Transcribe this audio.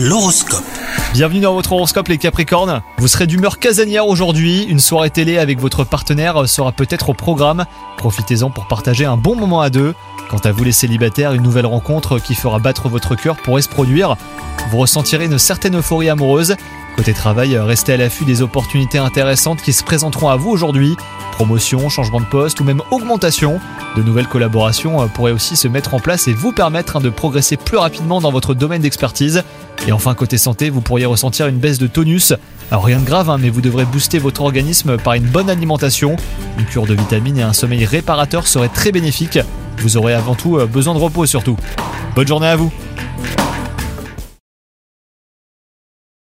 L'horoscope. Bienvenue dans votre horoscope les Capricornes. Vous serez d'humeur casanière aujourd'hui. Une soirée télé avec votre partenaire sera peut-être au programme. Profitez-en pour partager un bon moment à deux. Quant à vous les célibataires, une nouvelle rencontre qui fera battre votre cœur pourrait se produire. Vous ressentirez une certaine euphorie amoureuse. Côté travail, restez à l'affût des opportunités intéressantes qui se présenteront à vous aujourd'hui. Promotion, changement de poste ou même augmentation. De nouvelles collaborations euh, pourraient aussi se mettre en place et vous permettre hein, de progresser plus rapidement dans votre domaine d'expertise. Et enfin, côté santé, vous pourriez ressentir une baisse de tonus. Alors rien de grave, hein, mais vous devrez booster votre organisme par une bonne alimentation. Une cure de vitamines et un sommeil réparateur seraient très bénéfiques. Vous aurez avant tout euh, besoin de repos surtout. Bonne journée à vous